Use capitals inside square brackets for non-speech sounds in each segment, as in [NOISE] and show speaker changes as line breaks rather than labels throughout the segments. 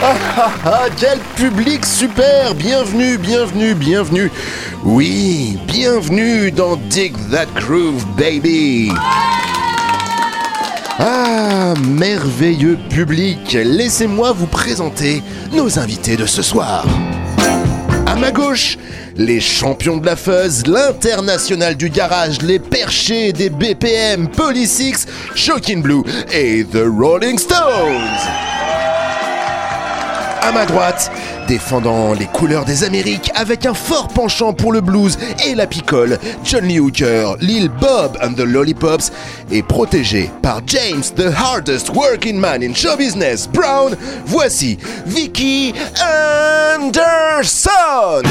Ah, ah, ah, quel public super Bienvenue, bienvenue, bienvenue. Oui, bienvenue dans Dig That Groove, baby. Ah, merveilleux public, laissez-moi vous présenter nos invités de ce soir. À ma gauche, les champions de la fuzz, l'international du garage, les perchés des BPM, Polysix, Shocking Blue et The Rolling Stones à ma droite, défendant les couleurs des Amériques avec un fort penchant pour le blues et la picole, John Lee Hooker, Lil Bob and the Lollipops, est protégé par James, the hardest working man in show business, Brown, voici Vicky Anderson.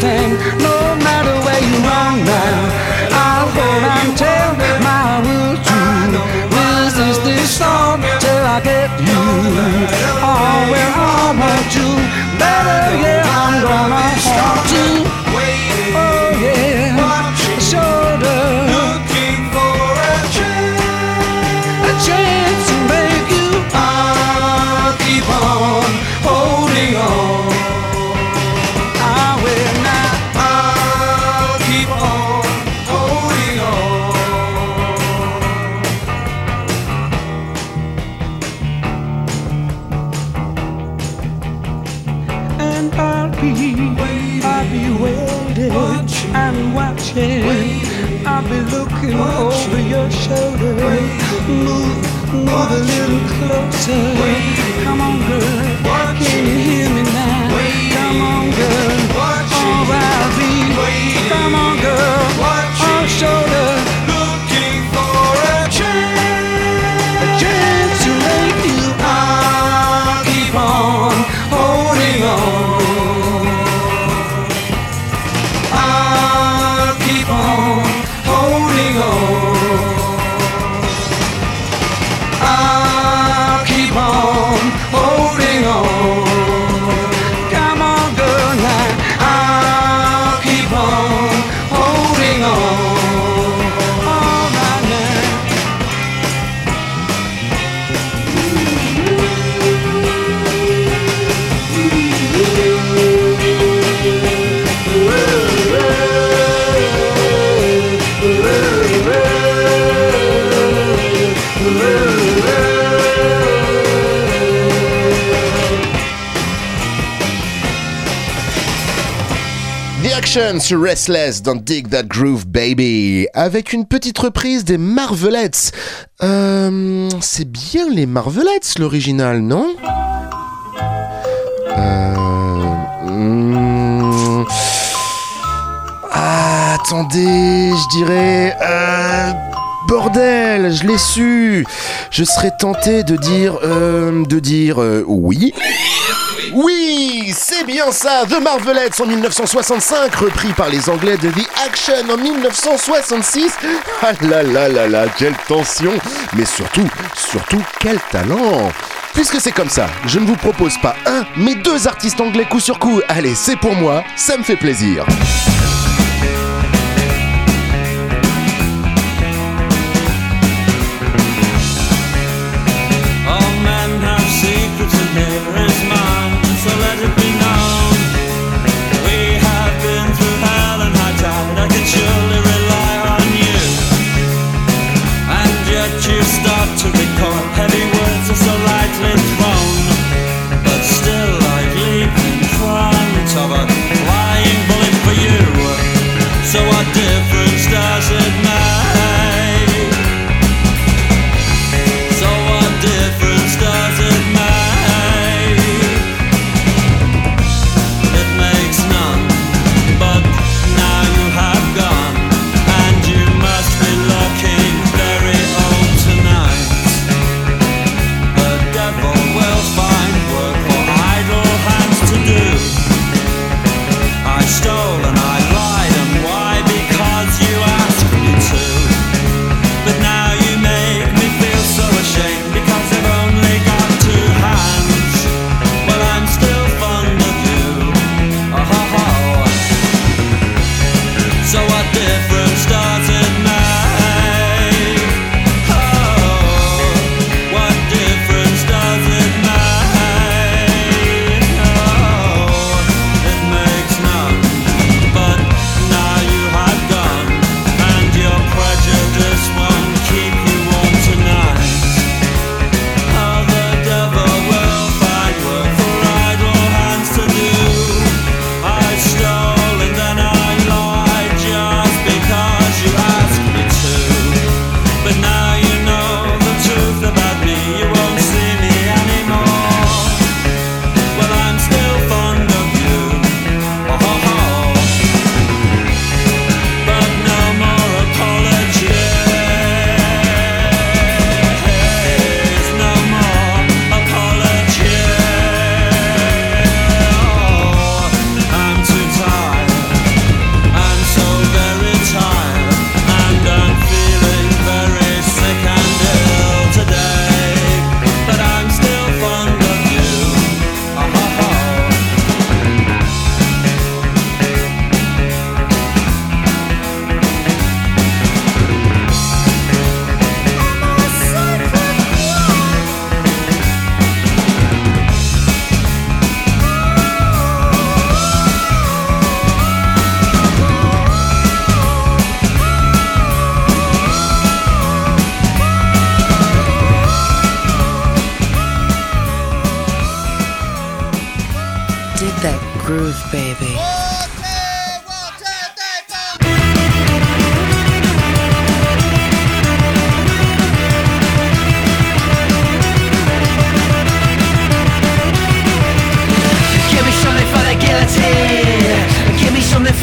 Thing. No
Restless,
Don't
Dig That Groove Baby, avec une petite reprise des Marvelettes. Euh, c'est bien les Marvelettes l'original, non? Euh, hmm. ah, attendez, je dirais... Euh, bordel, je l'ai su. Je serais tenté de dire, euh, de dire oui. Oui, c'est bien ça, The Marvelettes en 1965, repris par les Anglais de The Action en 1966. Ah là là là là, quelle tension, mais surtout, surtout quel talent. Puisque c'est comme ça, je ne vous propose pas un, mais deux artistes anglais coup sur coup. Allez, c'est pour moi, ça me fait plaisir.
Groove, baby.
Give me something for the guillotine. Give me something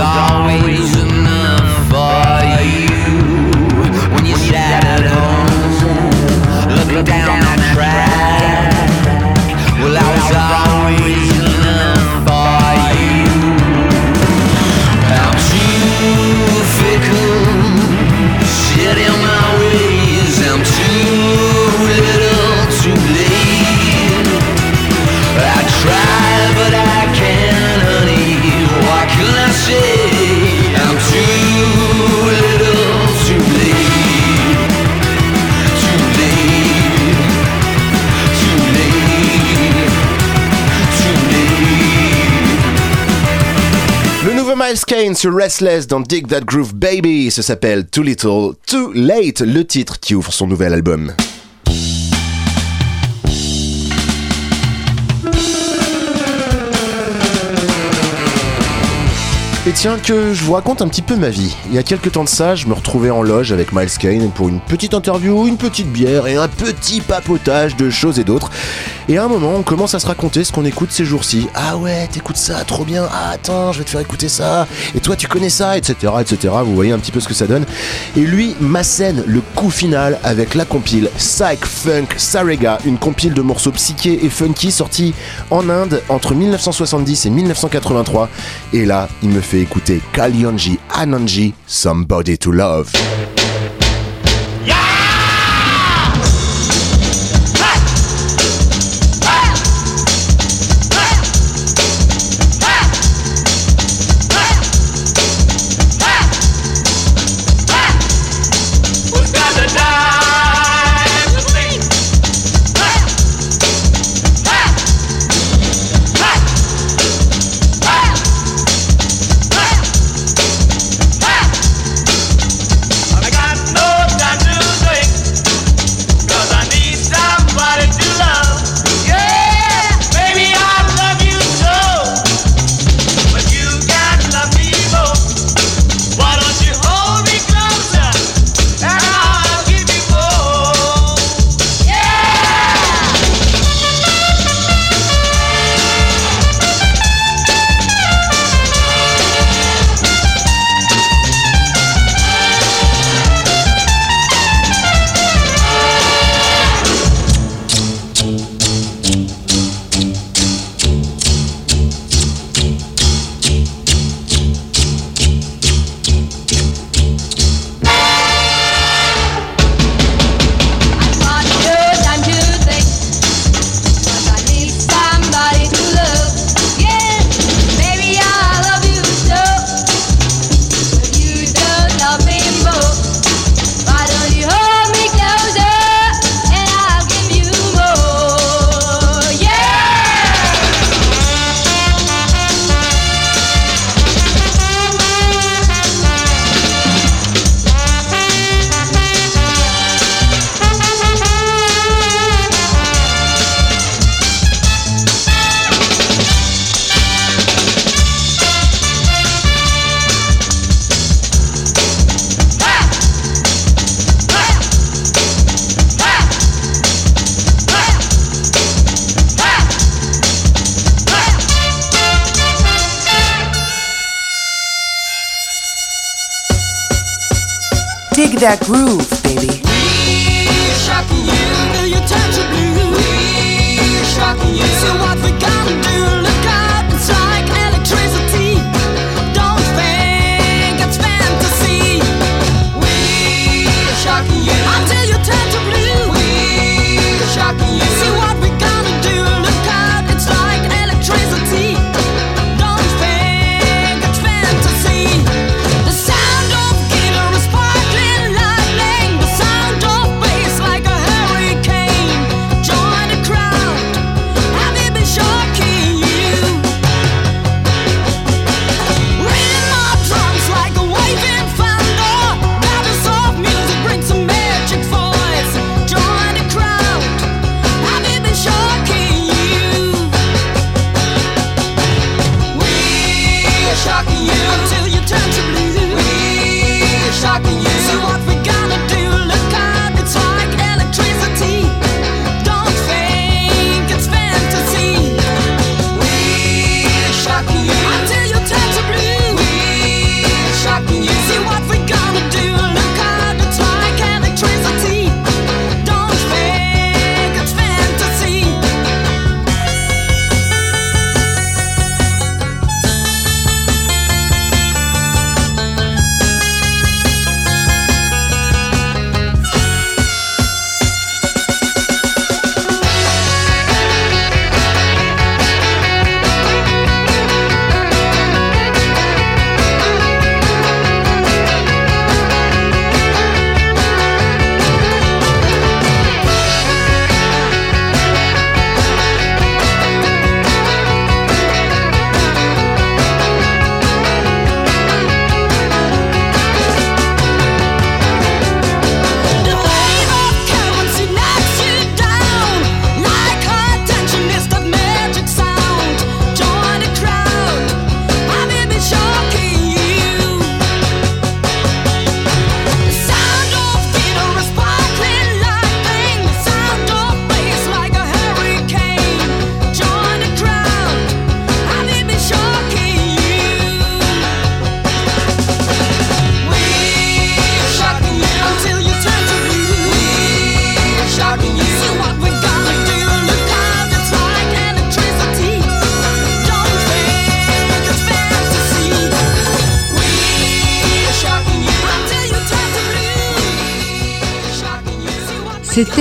that
sur Restless dans Dig That Groove Baby, ça s'appelle Too Little, Too Late, le titre qui ouvre son nouvel album. Et tiens que je vous raconte un petit peu ma vie. Il y a quelques temps de ça, je me retrouvais en loge avec Miles Kane pour une petite interview, une petite bière et un petit papotage de choses et d'autres. Et à un moment, on commence à se raconter ce qu'on écoute ces jours-ci. Ah ouais, t'écoutes ça, trop bien. Ah attends, je vais te faire écouter ça. Et toi, tu connais ça, etc., etc. Vous voyez un petit peu ce que ça donne. Et lui m'assène le coup final avec la compile Psych Funk Sarega, une compile de morceaux psychés et funky sortie en Inde entre 1970 et 1983. Et là, il me fait écouter Kalyonji Ananji, Somebody to Love.
That groove, baby.
We Shocking you, do you touch a blue? We Shocking you. So what we gonna do?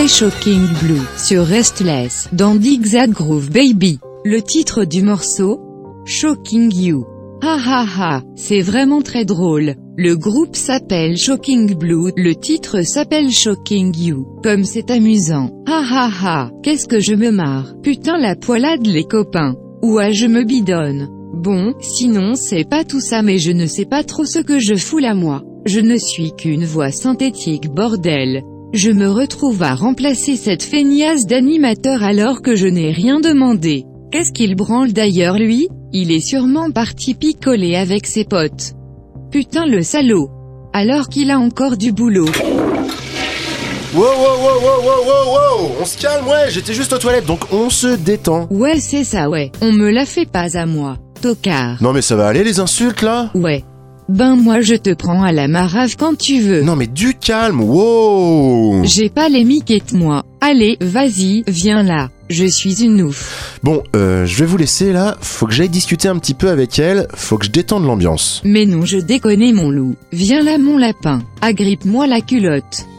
Shocking Blue
sur Restless dans That Groove Baby. Le titre du morceau Shocking You. Ha ha ha, c'est vraiment très drôle. Le groupe s'appelle Shocking Blue, le titre s'appelle Shocking You. Comme c'est amusant. Ha ha ha, qu'est-ce que je me marre. Putain la poilade les copains. Ouah je me bidonne. Bon, sinon c'est pas tout ça mais je ne sais pas trop ce que je fous là moi. Je ne suis qu'une voix synthétique bordel. Je me retrouve à remplacer cette feignasse d'animateur alors que je n'ai rien demandé. Qu'est-ce qu'il branle d'ailleurs lui? Il est sûrement parti picoler avec ses potes. Putain le salaud. Alors qu'il a encore du boulot.
Wow, wow, wow, wow, wow, wow, wow On se calme, ouais, j'étais juste aux toilettes, donc on se détend.
Ouais c'est ça ouais, on me la fait pas à moi. Tocard.
Non mais ça va aller les insultes là?
Ouais. Ben moi je te prends à la marave quand tu veux.
Non mais du calme, wow
J'ai pas les miquettes moi. Allez, vas-y, viens là. Je suis une ouf.
Bon, euh, je vais vous laisser là, faut que j'aille discuter un petit peu avec elle, faut que je détende l'ambiance.
Mais non je déconne mon loup. Viens là mon lapin. Agrippe-moi la culotte.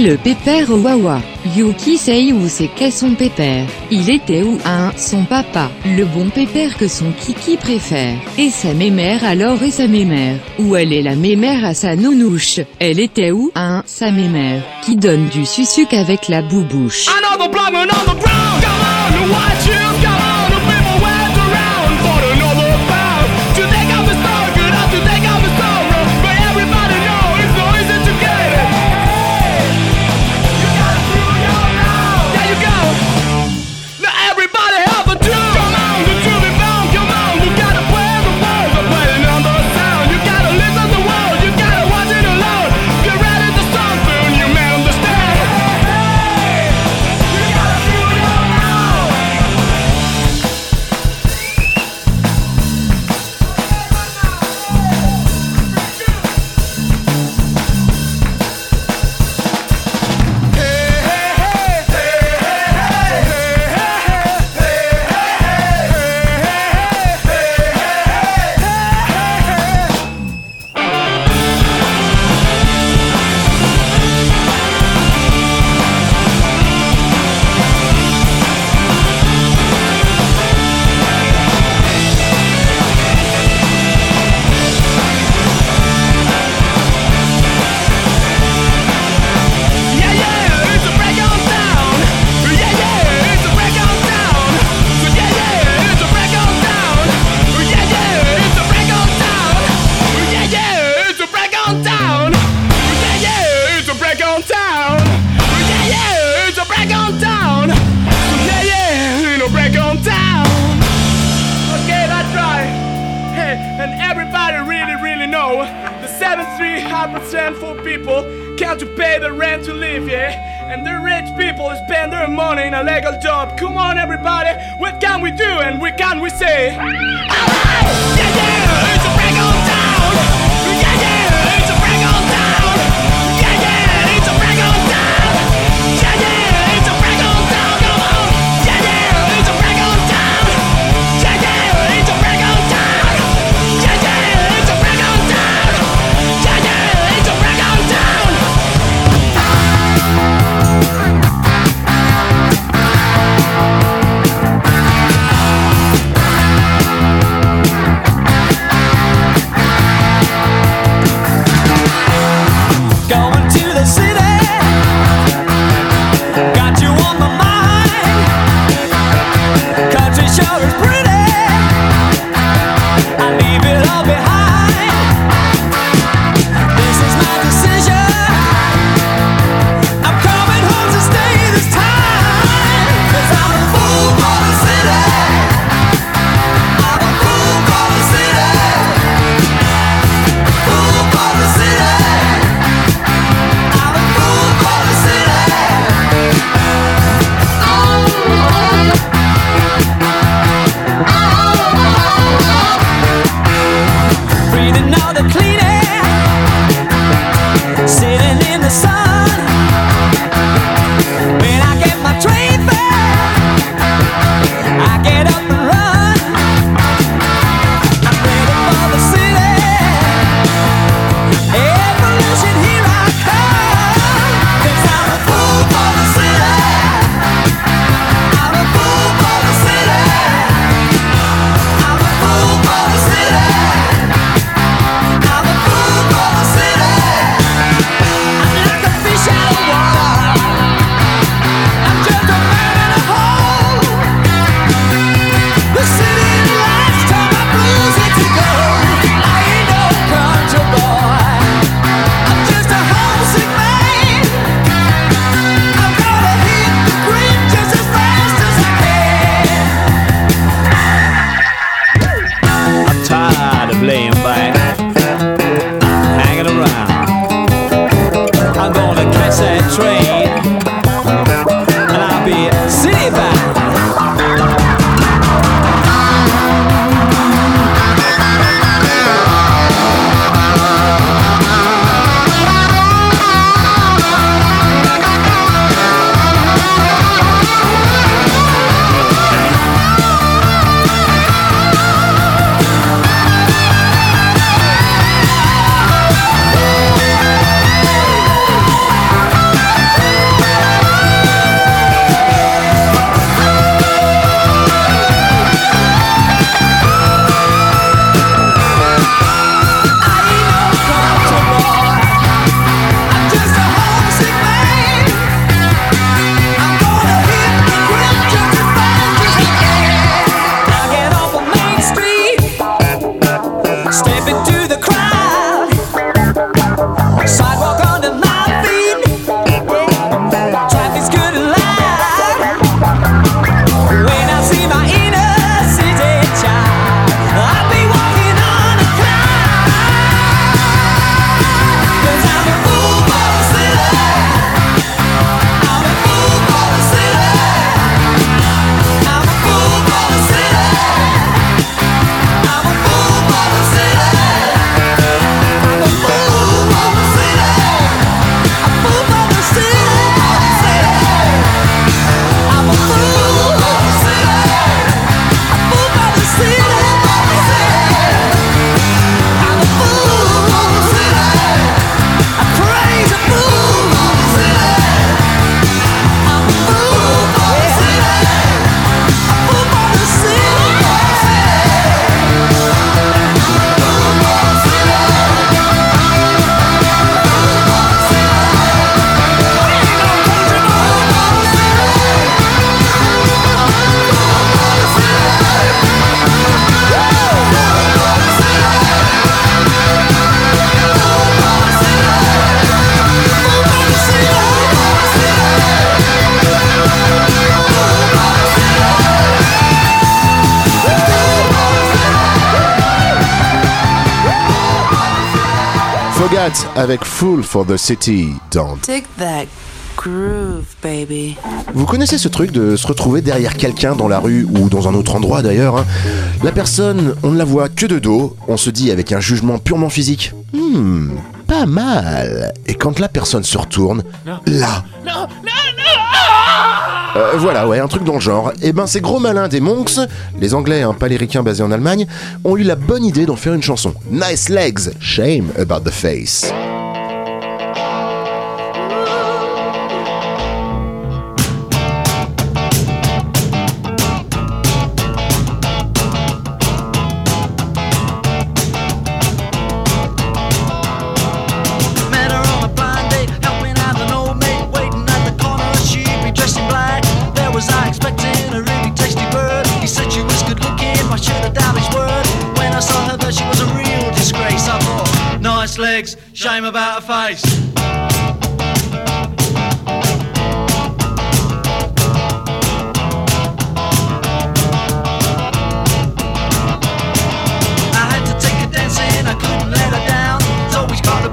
le
pépère Wawa. Yuki sait où c'est qu'est son pépère? Il était où un, son papa, le bon pépère que son kiki préfère. Et sa mémère alors et sa mémère? Où elle est la mémère à sa nounouche. Elle était où un, sa mémère, qui donne du susuc avec la boubouche?
say.
Avec Fool for the City dans
Dig that groove, baby.
Vous connaissez ce truc de se retrouver derrière quelqu'un dans la rue ou dans un autre endroit d'ailleurs hein La personne, on ne la voit que de dos, on se dit avec un jugement purement physique Hmm, pas mal. Et quand la personne se retourne, là. Euh, voilà, ouais, un truc dans le genre. Et ben, ces gros malins des Monks, les Anglais, un paléricain basé en Allemagne, ont eu la bonne idée d'en faire une chanson. Nice legs, shame about the face.
To take a dance in, I couldn't let her down. So we've got to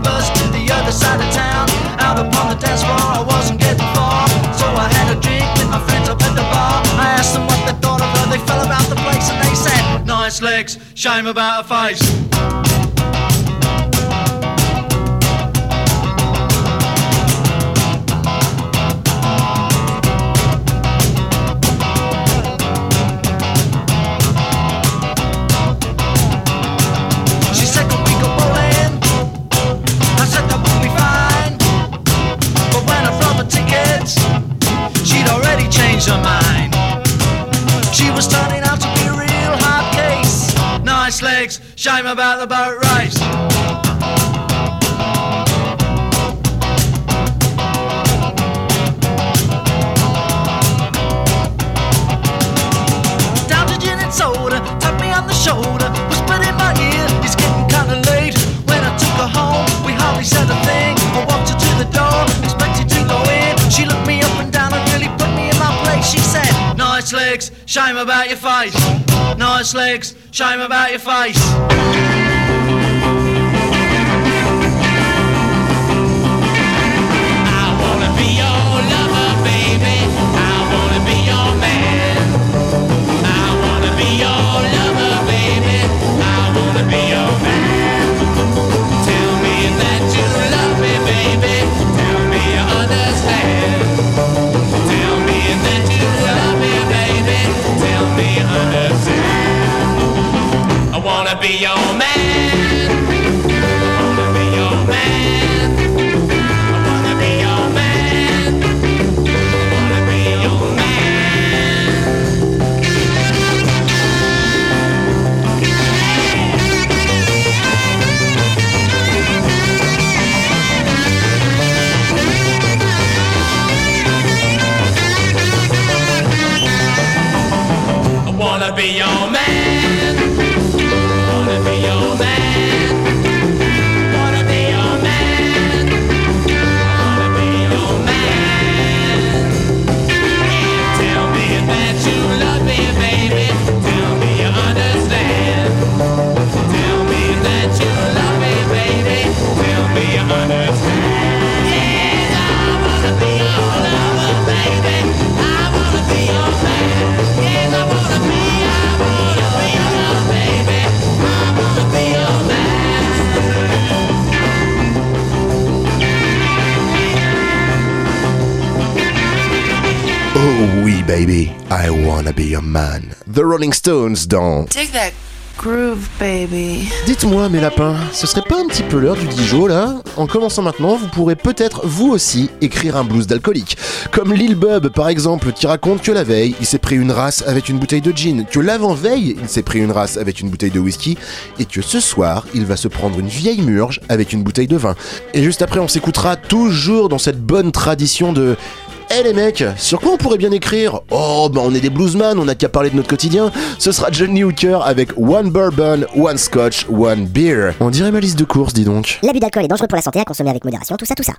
the other side of town. Out upon the dance floor, I wasn't getting far. So I had a drink with my friends up at the bar. I asked them what they thought of her, they fell about the place and they said, Nice legs, shame about her face. Shame about the boat race. Shame about your face. Nice legs, shame about your face.
Rolling Stones dans.
That groove, baby.
Dites-moi, mes lapins, ce serait pas un petit peu l'heure du Dijon là? En commençant maintenant, vous pourrez peut-être vous aussi écrire un blues d'alcoolique. Comme Lil Bub par exemple, qui raconte que la veille, il s'est pris une race avec une bouteille de gin, que l'avant-veille, il s'est pris une race avec une bouteille de whisky, et que ce soir, il va se prendre une vieille murge avec une bouteille de vin. Et juste après, on s'écoutera toujours dans cette bonne tradition de eh les mecs, sur quoi on pourrait bien écrire? Oh, bah on est des bluesman, on n'a qu'à parler de notre quotidien. Ce sera Johnny Hooker avec One Bourbon, One Scotch, One Beer. On dirait ma liste de courses, dis donc.
L'abus d'alcool est dangereux pour la santé à consommer avec modération, tout ça, tout ça.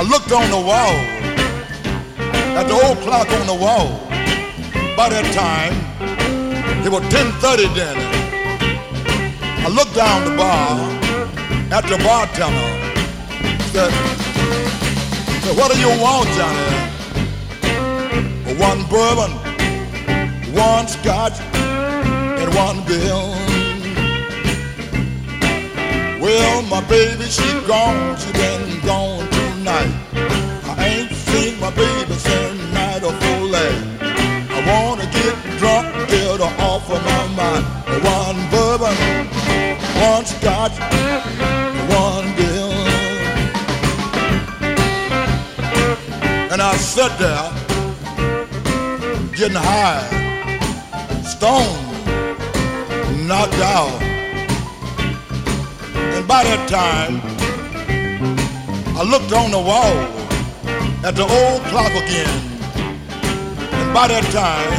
I
looked on the wall at the old clock on the wall. By that time, it was 10:30 then. I looked down the bar at the bartender. Said, said, "What do you want, Johnny?" One bourbon, one scotch, and one bill. Well, my baby, she gone, she been I wanna get drunk, get off of my mind. One bourbon, one scotch, one. And I sat there, getting high, stoned, knocked out. And by that time, I looked on the wall at the old clock again. And by that time,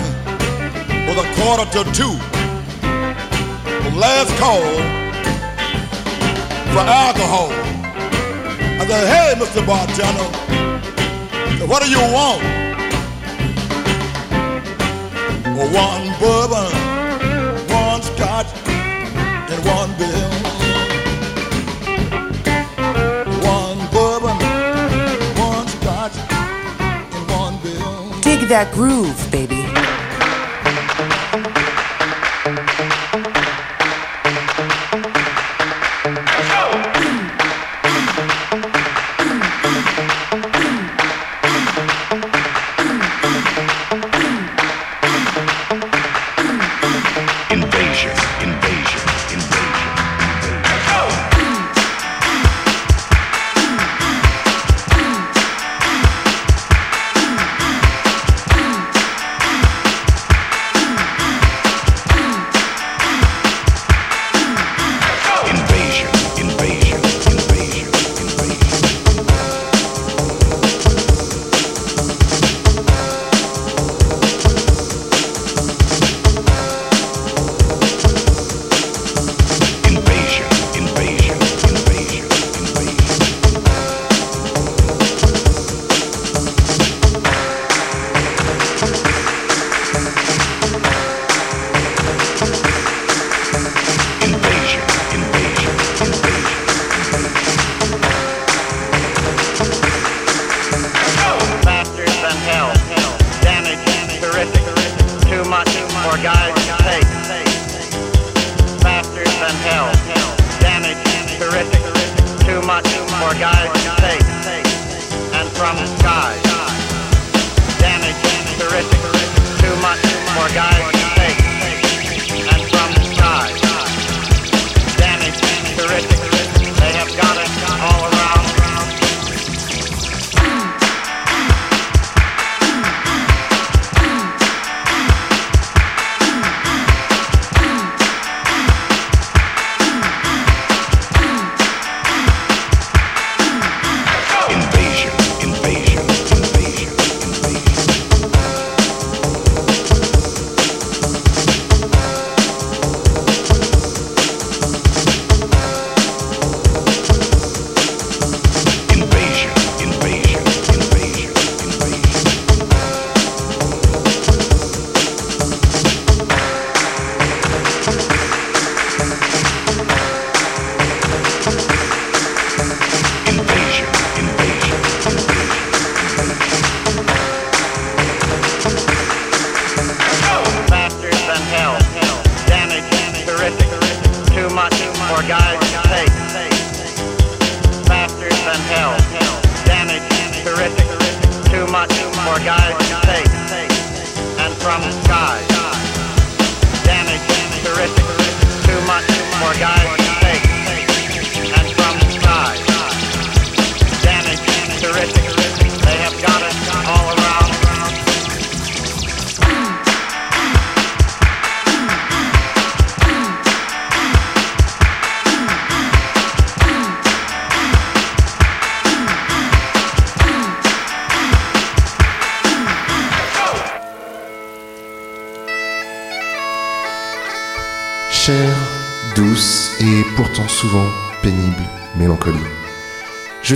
was a quarter to two. The last call for alcohol. I said, hey, Mr. Bartender, what do you want? Well, one bourbon, one scotch, and one bill.
That groove, baby.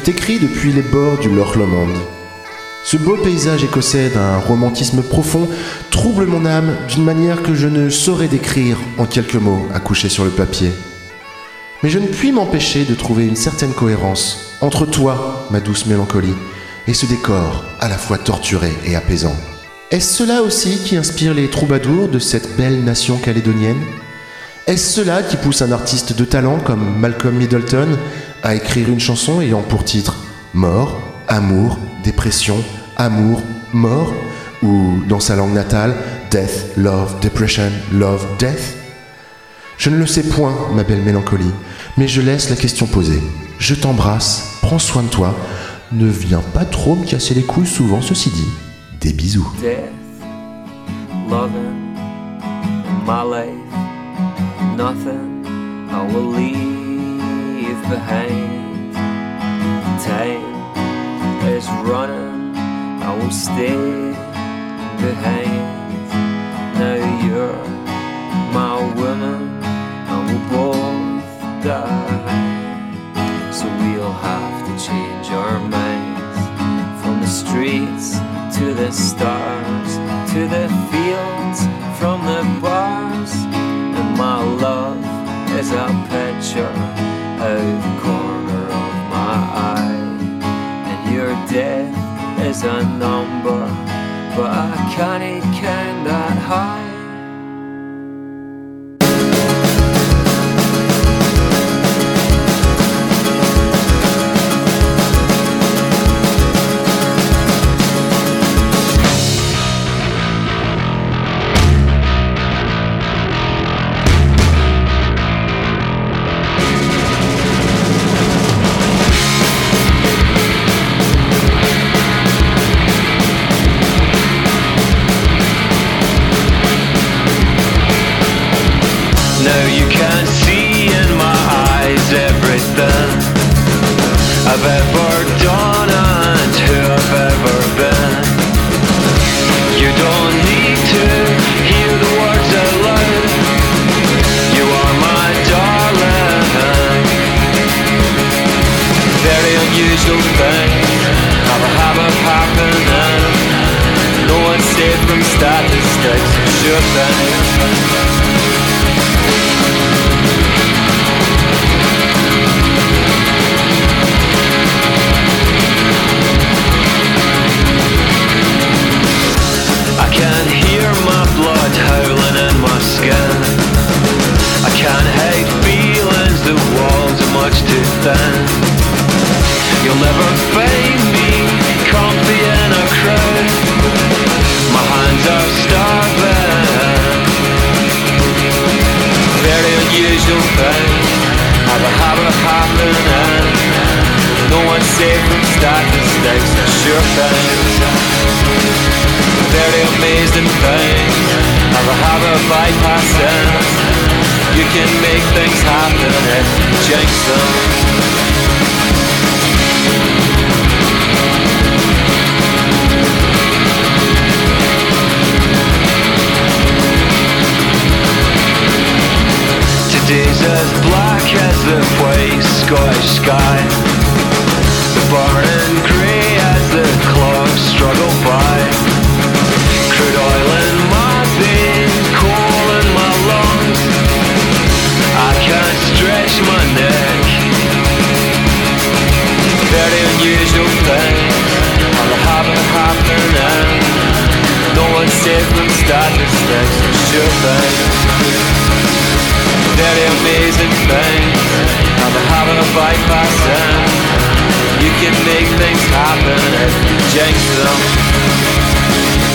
Je t'écris depuis les bords du Loch Lomond. Ce beau paysage écossais d'un romantisme profond trouble mon âme d'une manière que je ne saurais décrire en quelques mots accouchés sur le papier. Mais je ne puis m'empêcher de trouver une certaine cohérence entre toi, ma douce mélancolie, et ce décor à la fois torturé et apaisant. Est-ce cela aussi qui inspire les troubadours de cette belle nation calédonienne? Est-ce cela qui pousse un artiste de talent comme Malcolm Middleton à écrire une chanson ayant pour titre Mort, Amour, Dépression, Amour, Mort ou dans sa langue natale Death, Love, Depression, Love, Death Je ne le sais point, ma belle mélancolie, mais je laisse la question posée. Je t'embrasse, prends soin de toi, ne viens pas trop me casser les couilles souvent, ceci dit. Des bisous.
death, nothing behind. Time is running, I will stay behind. Now you're my woman, and we'll both die. So we'll have to change our minds from the streets to the stars, to the fields, from the bars. And my love is a picture out corner of my eye. And your death is a number, but I can't count that high.
From statistics. Sure thing. I can hear my blood howling in my skin. I can't hide feelings, the walls are much too thin.
Barbara Hartman No one's safe from start mistakes I sure things Very amazing things have a harbor bypassing You can make things happen at Jackson.
Days as blood the white Scottish sky. Burning grey as the struggle by. Crude oil in my veins, coal in my lungs. I can't stretch my neck.
Very unusual thing. Happening. No one's sure thing. Very amazing thing. On the habit of bypassing. You can make things happen if you jinx them.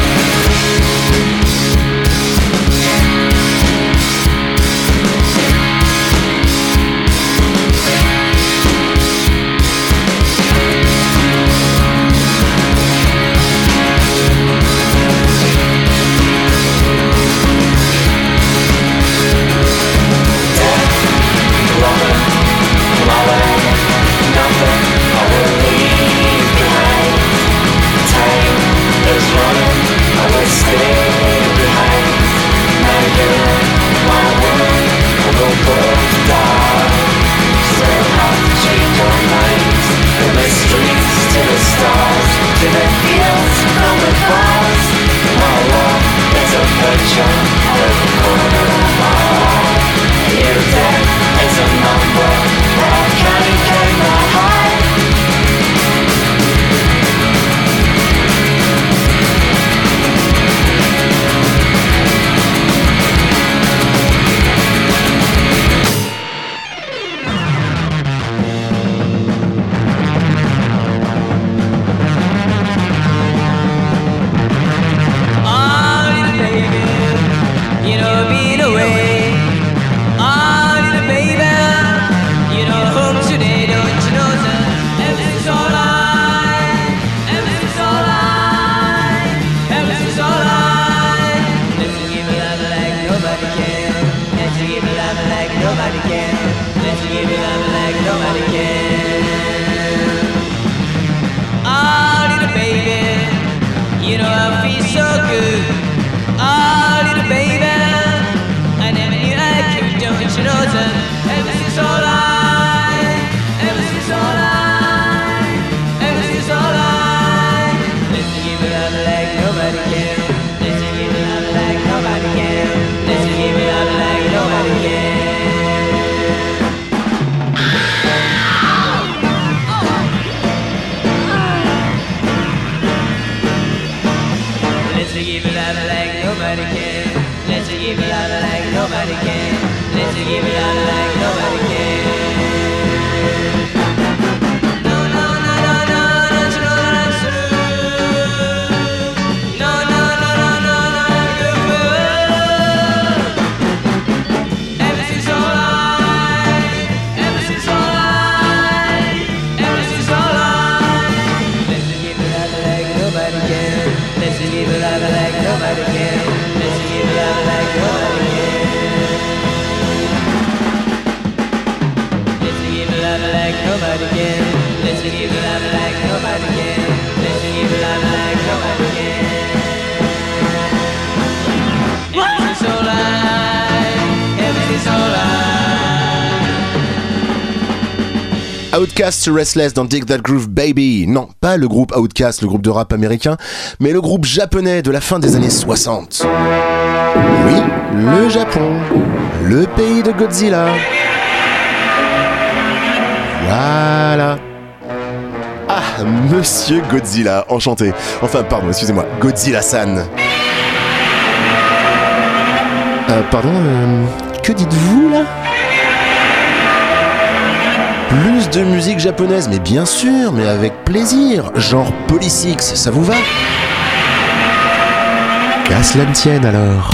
Outcast Restless dans Dig That Groove Baby. Non, pas le groupe Outcast, le groupe de rap américain, mais le groupe japonais de la fin des années 60. Oui, le Japon, le pays de Godzilla. Voilà. Ah, Monsieur Godzilla, enchanté. Enfin, pardon, excusez-moi, Godzilla-san. Euh, pardon, euh, que dites-vous là? Plus de musique japonaise, mais bien sûr, mais avec plaisir. Genre Polysix, ça vous va? Qu'à cela ne tienne alors.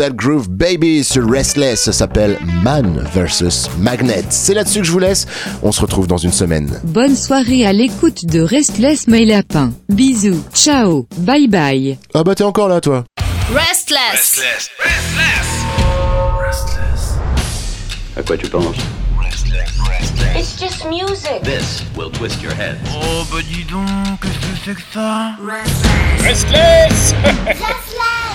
That Groove Baby sur Restless ça s'appelle Man vs Magnet. C'est là-dessus que je vous laisse. On se retrouve dans une semaine.
Bonne soirée à l'écoute de Restless My Lapin. Bisous, ciao, bye bye.
Ah bah t'es encore là toi.
Restless.
À quoi tu penses?
It's just music.
This will twist your head.
Oh bah dis donc, qu'est-ce que c'est que ça?
Restless [LAUGHS]